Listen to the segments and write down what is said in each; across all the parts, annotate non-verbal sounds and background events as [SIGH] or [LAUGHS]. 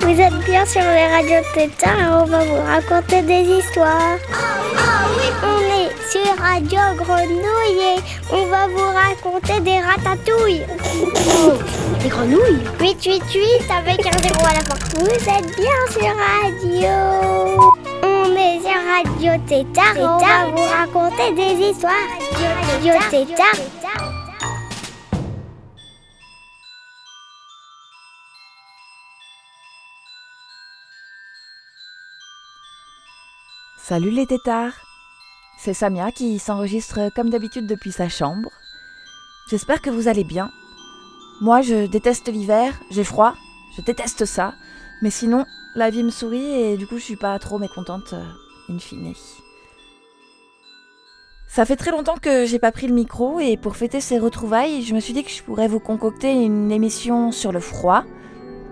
Vous êtes bien sur les radios Tétard et on va vous raconter des histoires. On est sur Radio Grenouille et on va vous raconter des ratatouilles. Des grenouilles? 888 avec un zéro à la fin. Vous êtes bien sur Radio. Radio Tétard et on va vous raconter des histoires. Radio Tétard. Salut les tétards C'est Samia qui s'enregistre comme d'habitude depuis sa chambre. J'espère que vous allez bien. Moi, je déteste l'hiver, j'ai froid, je déteste ça, mais sinon, la vie me sourit et du coup, je suis pas trop mécontente, euh, in fine. Ça fait très longtemps que j'ai pas pris le micro et pour fêter ces retrouvailles, je me suis dit que je pourrais vous concocter une émission sur le froid,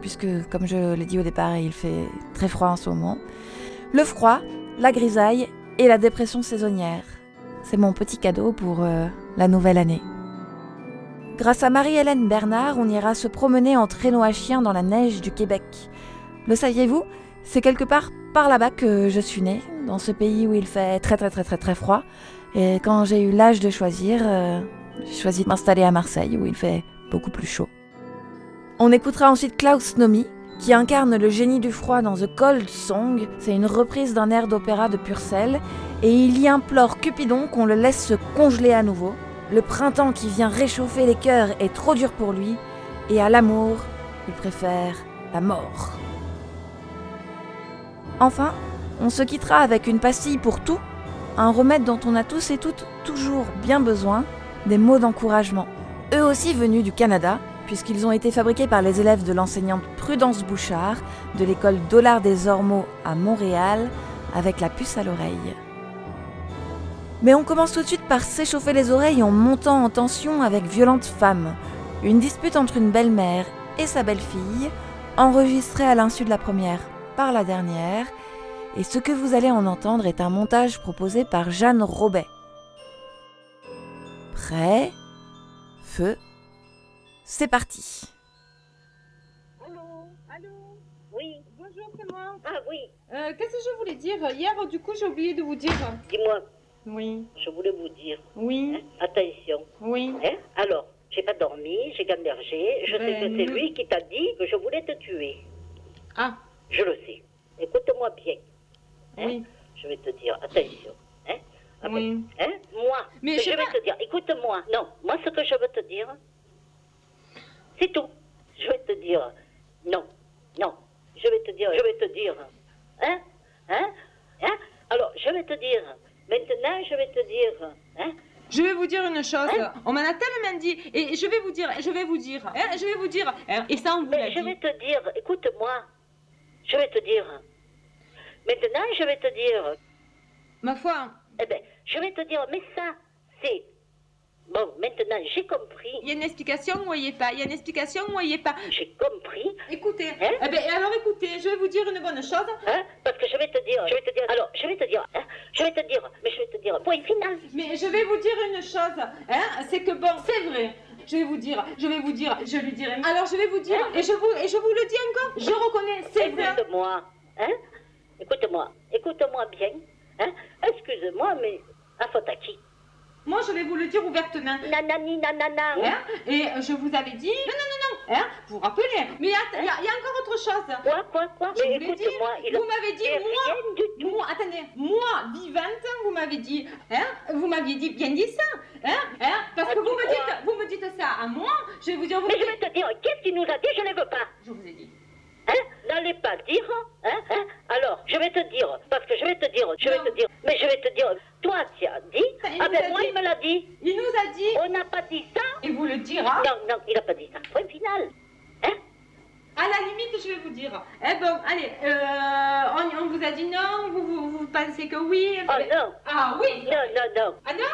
puisque, comme je l'ai dit au départ, il fait très froid en ce moment. Le froid, la grisaille et la dépression saisonnière. C'est mon petit cadeau pour euh, la nouvelle année. Grâce à Marie-Hélène Bernard, on ira se promener en traîneau à chien dans la neige du Québec. Le saviez-vous? C'est quelque part par là-bas que je suis née, dans ce pays où il fait très très très très très froid. Et quand j'ai eu l'âge de choisir, euh, j'ai choisi de m'installer à Marseille où il fait beaucoup plus chaud. On écoutera ensuite Klaus Nomi, qui incarne le génie du froid dans The Cold Song. C'est une reprise d'un air d'opéra de Purcell. Et il y implore Cupidon qu'on le laisse se congeler à nouveau. Le printemps qui vient réchauffer les cœurs est trop dur pour lui. Et à l'amour, il préfère la mort. Enfin, on se quittera avec une pastille pour tout, un remède dont on a tous et toutes toujours bien besoin, des mots d'encouragement. Eux aussi venus du Canada, puisqu'ils ont été fabriqués par les élèves de l'enseignante Prudence Bouchard de l'école Dollard des Ormeaux à Montréal, avec la puce à l'oreille. Mais on commence tout de suite par s'échauffer les oreilles en montant en tension avec Violente Femme, une dispute entre une belle-mère et sa belle-fille, enregistrée à l'insu de la première par la dernière, et ce que vous allez en entendre est un montage proposé par Jeanne Robet. Prêt? Feu c'est parti. Allô Allô? Oui. Bonjour, c'est moi. Ah oui, Euh, Qu'est-ce que je voulais dire? Hier, du coup, j'ai oublié de vous dire. dis-moi, Oui. je voulais vous dire, Oui. hein, attention, Oui. hein, alors, j'ai pas dormi, j'ai gambergé, je sais Ben, que c'est non. lui qui t'a dit que je voulais te tuer. Ah, Je le sais. Écoute-moi bien. Hein. oui. Je vais te dire, attention. Hein, Ah ben, hein, moi, Mais je vais pas- te dire, écoute-moi. Non, moi, ce que je veux te dire, c'est tout. Je vais te dire, non, non. Je vais te dire, je vais te dire, hein, hein, hein. Alors, je vais te dire, maintenant, je vais te dire, hein, Je vais vous dire une chose. Hein On m'en a tellement dit. Et je vais vous dire, je vais vous dire. hein, je vais vous dire. hein, Et ça, on vous l'a Mais je dit. vais te dire, écoute-moi. Je vais te dire. Maintenant, je vais te dire. Ma foi, Eh bien, je vais te dire, mais ça, c'est. Bon, maintenant, j'ai compris. il y a une explication ou il n'y pas. Il y a une explication ou il n'y pas. J'ai compris. Écoutez. Hein eh ben, alors écoutez, je vais vous dire une bonne chose. Hein, parce que je vais te dire, je vais te dire, alors, je vais te dire, hein, je vais te dire, mais je vais te dire, point final. Mais je vais vous dire une chose, hein, c'est que bon, c'est vrai. Je vais vous dire, je vais vous dire, je lui dirai. Alors je vais vous dire, et je vous, et je vous le dis encore, je reconnais, c'est vrai. Écoute-moi, hein, écoute-moi, écoute-moi bien, hein, excuse-moi, mais à faute à qui? Moi, je vais vous le dire ouvertement. Nanani, nanana. Hein, et je vous avais dit, non, non, non, non, hein, vous vous rappelez, mais il y, a- il y encore autre chose. Quoi, quoi, quoi? Je Mais vous l'ai dit, il a vous m'avez dit, moi, rien du tout. moi, attendez, moi, vivante, vous m'avez dit, hein, vous m'aviez dit, bien dit ça, hein, hein, parce que vous me dites, vous me dites ça à moi, je vais vous dire, vous Mais je vais te dire, qu'est-ce qu'il nous a dit? Je ne veux pas. je vous ai dit. Hein? N'allez pas dire, hein, hein? Alors, je vais te dire, parce que je vais te dire, je vais Non. te dire, mais je vais te dire, toi, tu as dit, Il ah ben moi, dit. il me l'a dit. Il nous a dit, On n'a pas dit ça. et vous le dira, Non, non, il n'a pas dit ça. Point final. Hein? À la limite, je vais vous dire, eh bon, allez, euh, on, on vous a dit non, vous, vous, vous pensez que oui, Oh mais- non, ah oui, non, non, non. ah non,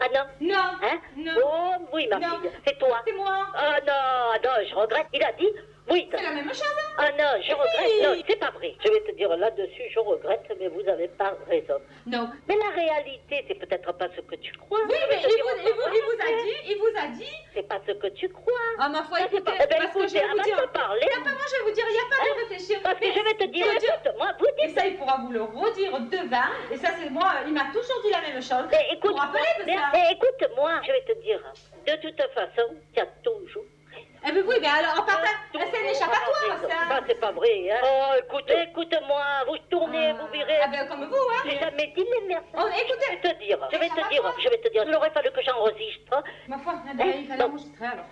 Ah non, non, hein? Non, Oh oui, ma Non. fille, c'est toi. c'est moi, Ah non, non, je regrette. Il a dit, Oui. C'est la même chose. hein. Ah non, je Oui. regrette. Non, c'est pas vrai. Je vais te dire là-dessus, je regrette, mais vous avez pas raison. Non. Mais la réalité, c'est peut-être pas ce que tu crois. Oui, mais il vous, il, vous, autrement. il vous a dit, il vous a dit. C'est pas ce que tu crois. Ah, ma foi, écoutez, pas- Eh ben, parce que je écoutez, vais vous dire. parler. Non, pas moi, je vais vous dire, il n'y a pas Hein de réfléchir. Parce que Mais je vais te dire, dire- écoute-moi, vous Et dites. ça, il pourra vous le redire devant. Et ça, c'est moi, il m'a toujours dit la même chose. Mais écoute, Vous vous rappelez de mais- ça mais écoute-moi, je vais te dire. De toute façon, tu as toujours. Eh bien oui, mais alors, en partant, toujours c'est un échappatoire, raison. Hein. Oh, écoute, écoute-moi, vous tournez, vous virez. Ah ben, comme vous, hein. J'ai jamais dit les merdes. Oh, écoutez. Je vais te dire, je vais te dire, je vais te dire, il aurait fallu que j'enregistre. Ma foi, eh il fallait enregistrer alors.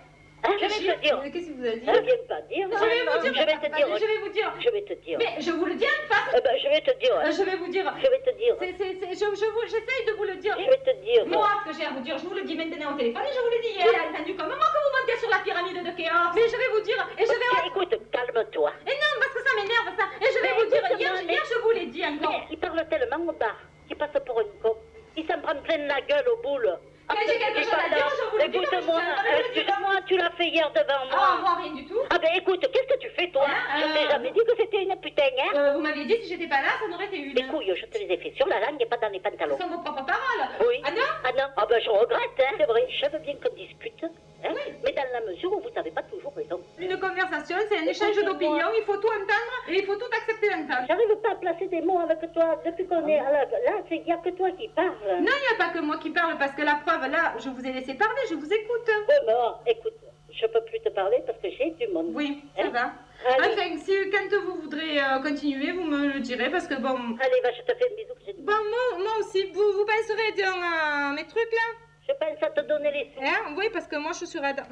Hein, je vais te dire. Qu'est-ce qu'il vous a dit Ne viens pas dire. Je vais vous dire. Je vais te dire. Je vais vous dire. Je vais te dire. Mais je vous le dis en face. Eh ben, je vais te dire. Je vais vous dire. Je vais te dire. C'est, c'est, c'est, je, je vous, j'essaye de vous le dire. Je vais te dire. Moi, ce que j'ai à vous dire, je vous le dis maintenant au téléphone et je vous le dis hier. J'ai entendu comme moment que vous montez sur la pyramide de Khéops. Mais je vais vous dire, et je vais... Écoute, calme-toi. Et non, parce que ça m'énerve ça. Et je vais vous dire, hier, hier je vous l'ai dit encore. Mais il parle tellement bas qu'il passe pour une con. Il s'en prend plein la gueule au boule. Mais j'ai quelque chose à dire, je vous le dis, Écoute-moi, dis. excuse-moi, tu l'as fait hier devant Ah, moi. moi, rien du tout. Ah ben écoute, qu'est-ce que tu fais toi? Hein, Je t'ai euh, jamais dit que c'était une putain, hein? Euh, vous m'aviez dit si j'étais pas là, ça n'aurait été une. Les couilles, je te les ai fait sur la langue et pas dans les Ce pantalons. sont vos propres paroles. Oui. Ah non Ah non Ah ben je regrette, hein. C'est vrai, je veux bien qu'on discute, hein. Mais dans la mesure où vous n'avez pas toujours raison. Une conversation, c'est un échange d'opinions. Il faut tout entendre et il faut tout accepter d'entendre. J'arrive pas à placer des mots avec toi depuis qu'on est à la... Là, il n'y a que toi qui parles. Non, il n'y a pas que moi qui parle parce que la preuve, là, je vous ai laissé parler, je vous écoute. Ouais, mais oh, écoute, je peux plus te parler parce que j'ai du monde. Oui, ça Hein va. Allez. Enfin, si quand vous voudrez euh, continuer, vous me le direz parce que bon. Allez, va, je te fais un bisou que Bon, moi, moi aussi, vous, vous penserez dans euh, mes trucs là Je pense à te donner les sous. Hein Oui, parce que moi je suis raide.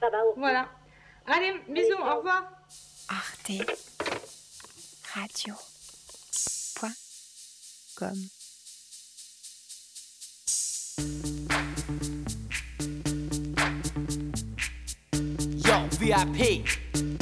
Ça va, ok. Voilà. Allez, bisous, au revoir. Arte Radio. Point. Com. Yo, VIP.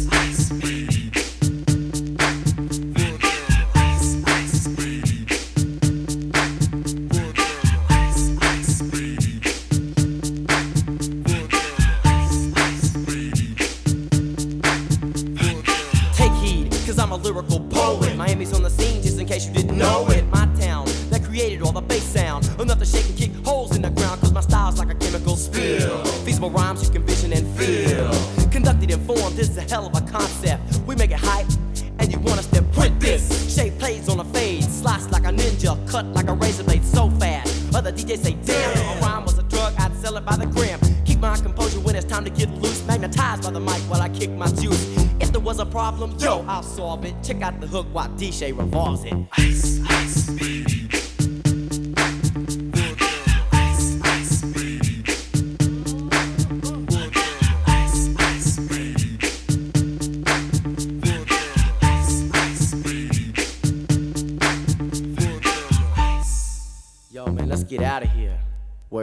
Ninja, cut like a razor blade so fast. Other DJs say, damn, if a rhyme was a drug, I'd sell it by the gram. Keep my composure when it's time to get loose. Magnetized by the mic while I kick my juice. If there was a problem, yo, I'll solve it. Check out the hook while DJ revolves it. Ice, ice,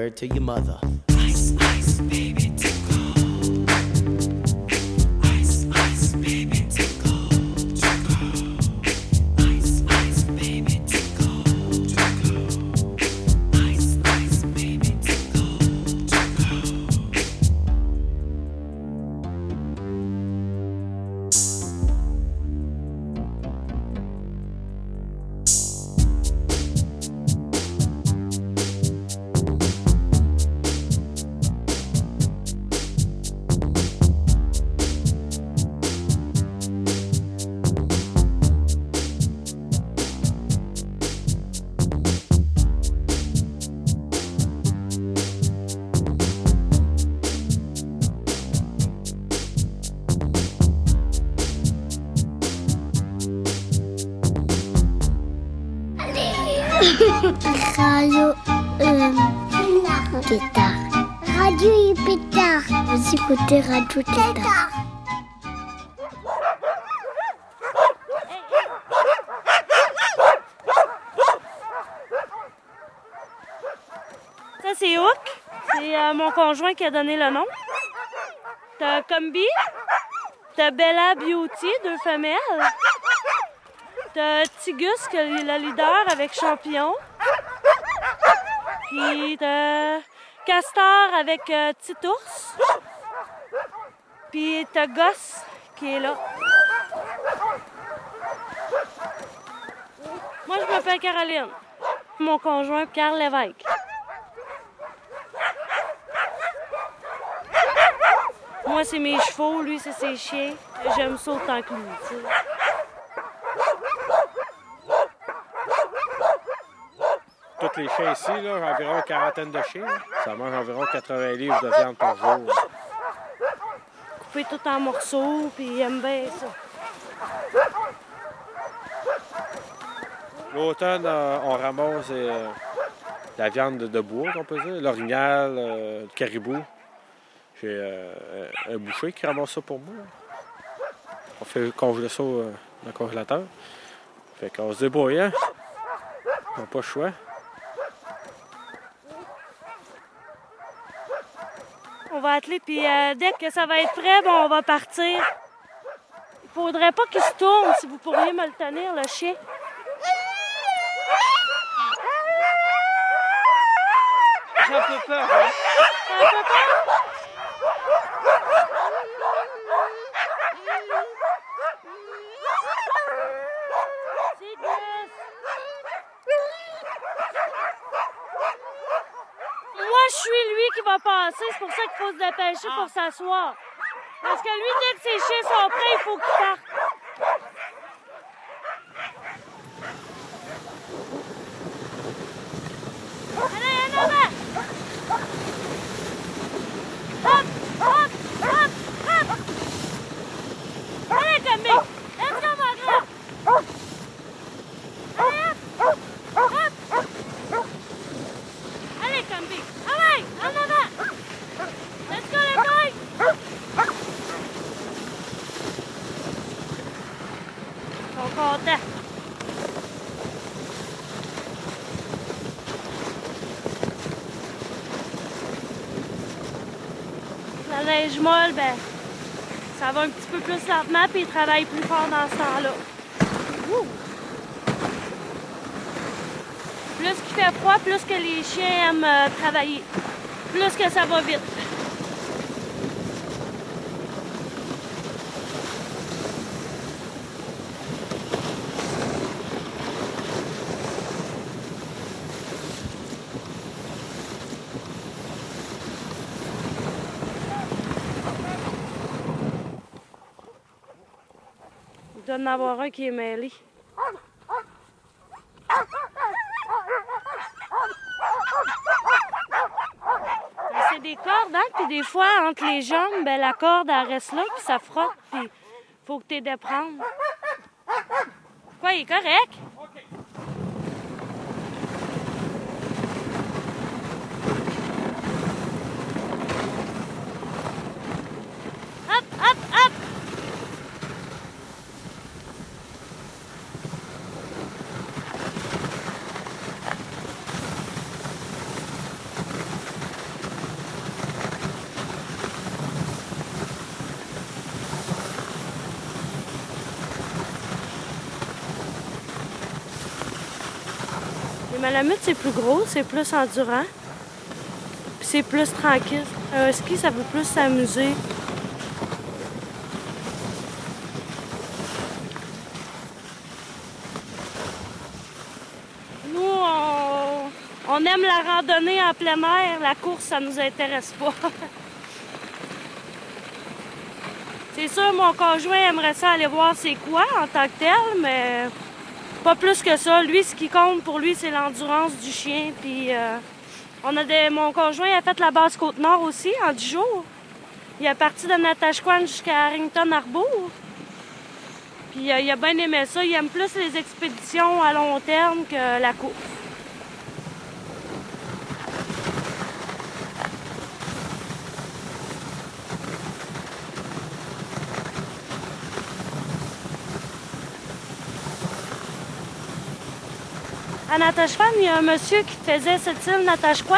Word to your mother. Écoutez Radio. Ça, c'est Hook. C'est euh, mon conjoint qui a donné le nom. T'as Combi. T'as Bella Beauty, deux femelles. T'as Tigus, qui est le leader avec Champion. Puis t'as Castor avec euh, Petit Ours. Puis t'as Gosse qui est là. Moi, je m'appelle Caroline. Mon conjoint, Pierre Lévesque. Moi, c'est mes chevaux, lui, c'est ses chiens. J'aime ça autant que lui, tu sais. Toutes les chiens ici, là, environ une quarantaine de chiens. Ça mange environ 80 livres de viande par jour. Couper tout en morceaux, puis il aime bien ça. L'automne, euh, on ramasse euh, la viande de, bois, on peut dire, l'orignal, euh, le caribou. J'ai un boucher qui ramasse ça pour moi. On fait congeler ça dans le congélateur. Fait qu'on se débrouille, hein? On n'a pas le choix. On va atteler, puis euh, dès que ça va être prêt, bon, on va partir. Il faudrait pas qu'il se tourne, si vous pourriez me le tenir, le chien. J'ai un peu peur, hein? Un peu peur? C'est. Moi, je suis lui qui va passer. C'est pour ça qu'il faut se dépêcher pour s'asseoir. Parce que lui, dès que ses chiens sont prêts, il faut qu'il parte. Allez, en avant! Hop, hop, hop, hop! Allez, Camille! Let's go, mon grand! Allez, hop! Hop! Allez, Camille! Allez, en avant! Let's go, les boys! Ils sont contents. La neige molle, ben, va un petit peu plus lentement, puis ils travaillent plus fort dans ce temps-là. Plus qu'il fait froid, plus que les chiens aiment euh, travailler. Plus que ça va vite. doit en avoir un qui est mêlé. C'est des cordes, hein? Puis des fois, entre les jambes, ben, la corde, elle reste là, puis ça frotte, puis faut que tu aies de prendre. Quoi, il est correct? Les malamutes, c'est plus gros, c'est plus endurant. Puis c'est plus tranquille. Un ski, ça peut plus s'amuser. Nous, on, on aime la randonnée en plein air. La course, ça nous intéresse pas. [LAUGHS] c'est sûr, mon conjoint aimerait ça aller voir c'est quoi en tant que tel, mais pas plus que ça. Lui, ce qui compte pour lui, c'est l'endurance du chien. Puis euh, on a des... mon conjoint a fait la base Côte-Nord aussi en 10 jours. Il est parti de Natashquan jusqu'à Harrington Harbour. Puis euh, il a bien aimé ça. Il aime plus les expéditions à long terme que la course. À Natashquan, il y a un monsieur qui faisait cette île Natashquan,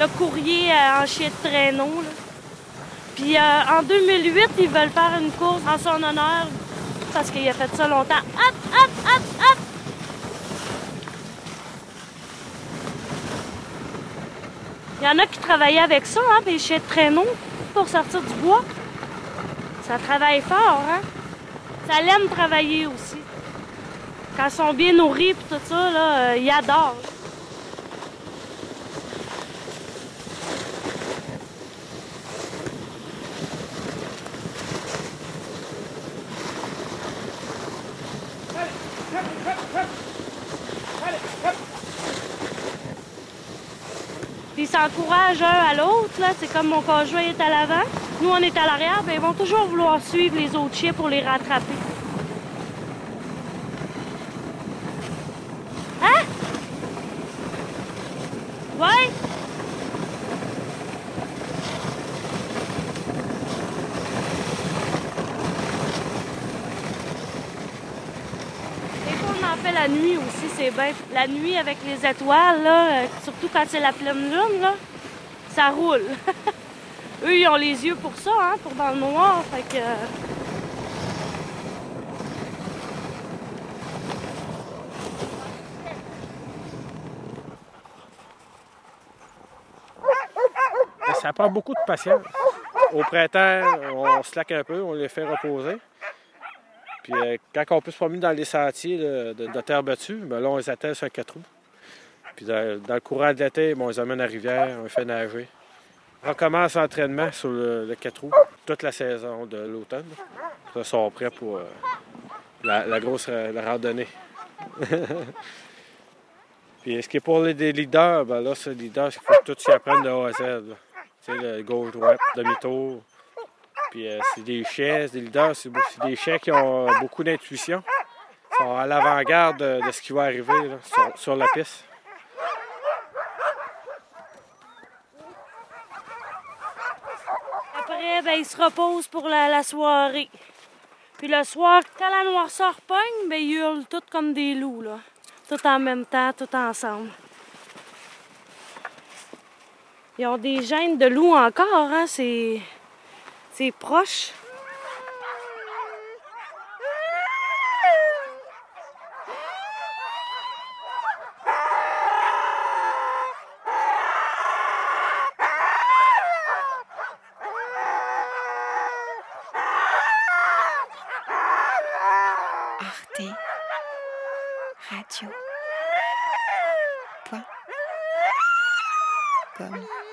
le courrier euh, en chien de traîneau. Puis euh, en 2008, ils veulent faire une course en son honneur parce qu'il a fait ça longtemps. Hop, hop, hop, hop! Il y en a qui travaillaient avec ça, hein, des chiens de traîneau, pour sortir du bois. Ça travaille fort, hein? Ça l'aime travailler aussi. Quand ils sont bien nourris et tout ça, là, euh, ils adorent. Ils s'encouragent un à l'autre. C'est comme mon conjoint est à l'avant, nous on est à l'arrière, ben ils vont toujours vouloir suivre les autres chiens pour les rattraper. Hein? Ouais? Des fois, on en fait la nuit aussi, c'est bien. La nuit avec les étoiles, là, euh, surtout quand c'est la pleine lune, là, ça roule. [LAUGHS] Eux, ils ont les yeux pour ça, hein, pour dans le noir. Fait que. euh, ça prend beaucoup de patience. Au printemps, on slack un peu, on les fait reposer. Puis euh, quand on peut se promener dans les sentiers de, terre battue, ben là, on les attelle sur quatre roues. Puis dans, le courant de l'été, ben, on les amène à la rivière, on les fait nager. On recommence l'entraînement sur le, quatre roues toute la saison de l'automne. Ils sont prêts pour euh, la, grosse euh, randonnée. [LAUGHS] Puis ce qui est pour les leaders, ben là, c'est leader, il faut que tout s'y apprenne de A à Z. Tu sais, le gauche, droite, demi-tour. Puis euh, c'est des c'est des leaders, c'est des chiens qui ont euh, beaucoup d'intuition. Ils sont à l'avant-garde de, ce qui va arriver sur, la piste. Après, ben, ils se reposent pour la, la soirée. Puis le soir, quand la noirceur pogne, ben, ils hurlent tous comme des loups, là. Tout en même temps, tout ensemble. Ils ont des gènes de loups encore, hein? C'est. C'est proche. Arte Radio. Point. Com.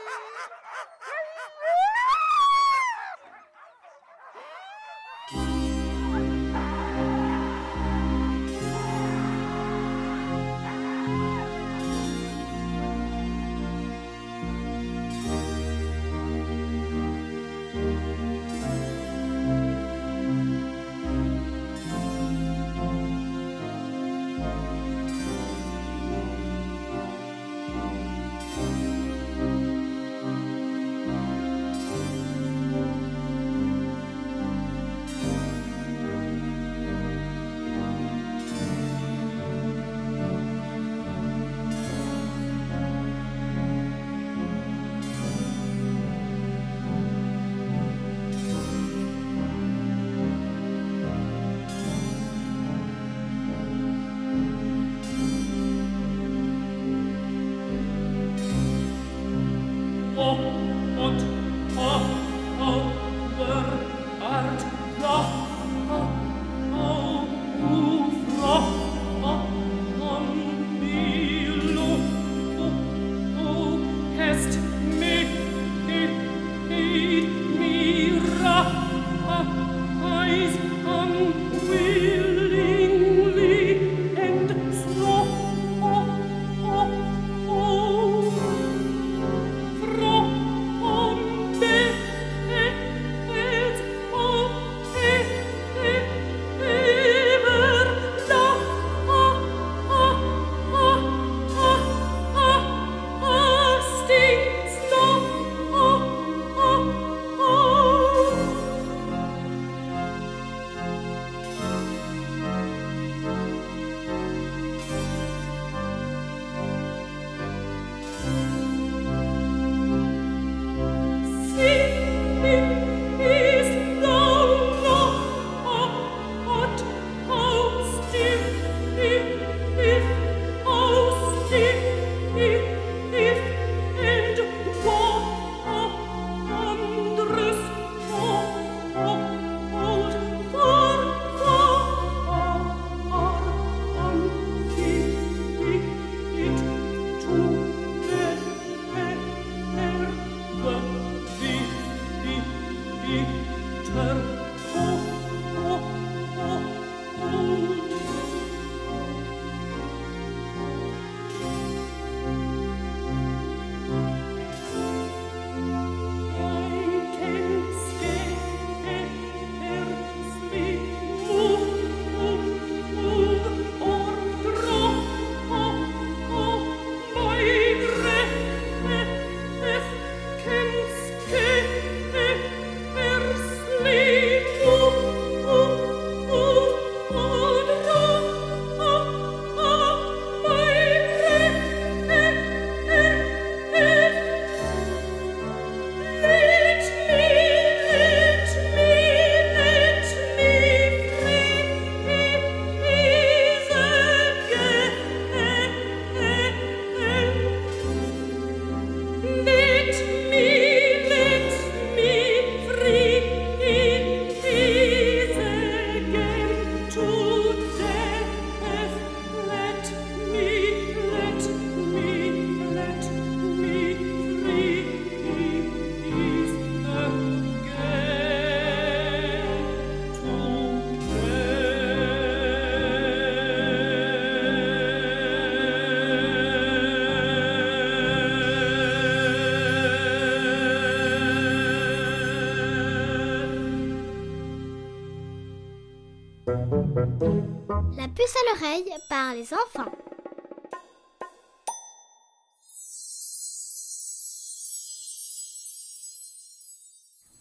Puce à l'oreille par les enfants.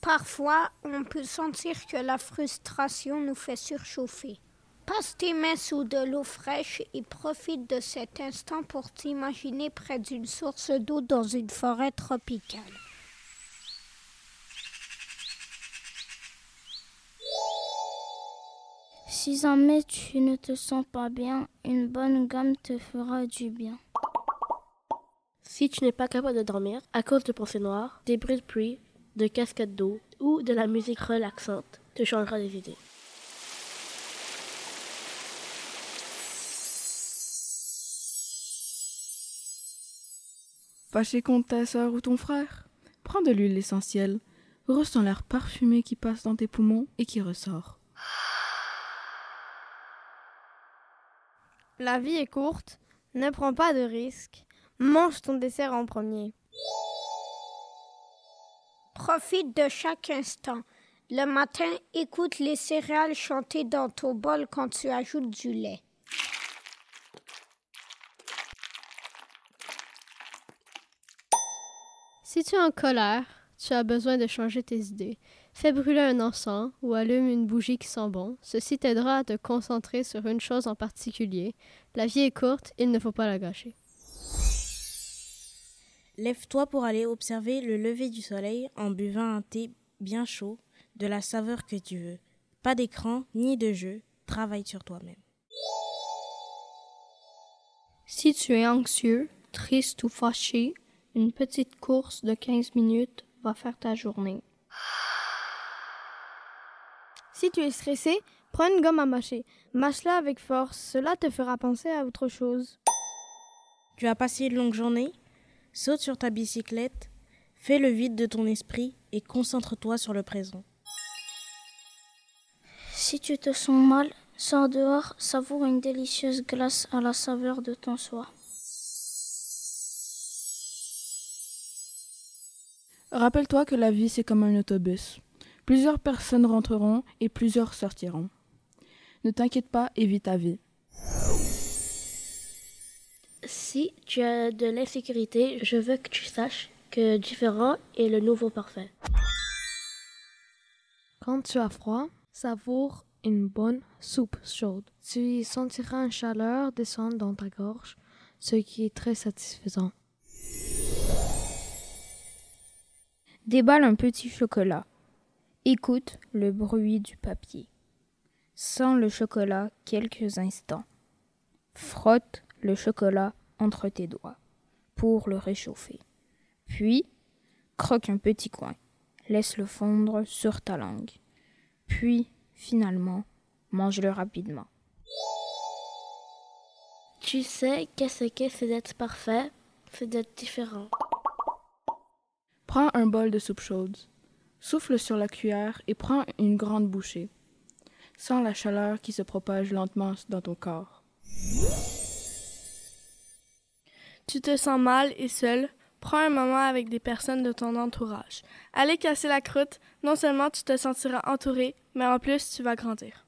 Parfois, on peut sentir que la frustration nous fait surchauffer. Passe tes mains sous de l'eau fraîche et profite de cet instant pour t'imaginer près d'une source d'eau dans une forêt tropicale. Si jamais tu ne te sens pas bien, une bonne gomme te fera du bien. Si tu n'es pas capable de dormir à cause de pensées noires, des bruits de pluie, de cascades d'eau ou de la musique relaxante, te changera des idées. Fâché contre ta sœur ou ton frère Prends de l'huile essentielle, ressens l'air parfumé qui passe dans tes poumons et qui ressort. La vie est courte, ne prends pas de risques, mange ton dessert en premier. Profite de chaque instant. Le matin, écoute les céréales chanter dans ton bol quand tu ajoutes du lait. Si tu es en colère, tu as besoin de changer tes idées. Fais brûler un encens ou allume une bougie qui sent bon. Ceci t'aidera à te concentrer sur une chose en particulier. La vie est courte, il ne faut pas la gâcher. Lève-toi pour aller observer le lever du soleil en buvant un thé bien chaud, de la saveur que tu veux. Pas d'écran ni de jeu, travaille sur toi-même. Si tu es anxieux, triste ou fâché, une petite course de 15 minutes va faire ta journée. Si tu es stressé, prends une gomme à mâcher. Mâche-la avec force, cela te fera penser à autre chose. Tu as passé une longue journée? Saute sur ta bicyclette, fais le vide de ton esprit et concentre-toi sur le présent. Si tu te sens mal, sors dehors, savoure une délicieuse glace à la saveur de ton soie. Rappelle-toi que la vie c'est comme un autobus. Plusieurs personnes rentreront et plusieurs sortiront. Ne t'inquiète pas et vis ta vie. Si tu as de l'insécurité, je veux que tu saches que différent est le nouveau parfait. Quand tu as froid, savoure une bonne soupe chaude. Tu y sentiras une chaleur descendre dans ta gorge, ce qui est très satisfaisant. Déballe un petit chocolat. Écoute le bruit du papier. Sens le chocolat quelques instants. Frotte le chocolat entre tes doigts pour le réchauffer. Puis, croque un petit coin. Laisse-le fondre sur ta langue. Puis, finalement, mange-le rapidement. Tu sais qu'est-ce que c'est d'être parfait, c'est d'être différent. Prends un bol de soupe chaude. Souffle sur la cuillère et prends une grande bouchée. Sens la chaleur qui se propage lentement dans ton corps. Tu te sens mal et seul. Prends un moment avec des personnes de ton entourage. Allez casser la croûte. Non seulement tu te sentiras entouré, mais en plus tu vas grandir.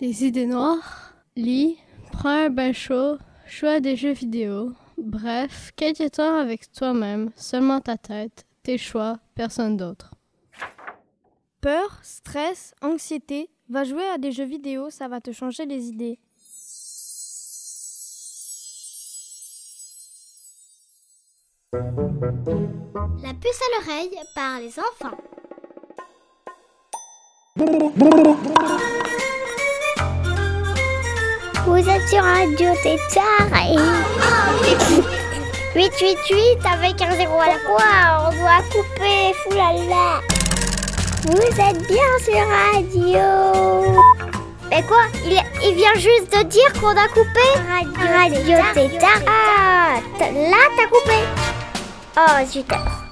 Des idées noires, lis, prends un bain chaud, joue à des jeux vidéo. Bref, temps avec toi-même, seulement ta tête, tes choix, personne d'autre. Peur, stress, anxiété, va jouer à des jeux vidéo, ça va te changer les idées. La puce à l'oreille par les enfants. Vous êtes sur Radio Tétard et... [LAUGHS] 888 avec un zéro à la fois, on doit couper, foulala. Vous êtes bien sur Radio. Mais quoi? Il, il vient juste de dire qu'on a coupé Radio, Radio Tétard. Ah, là t'as coupé. Oh zut alors.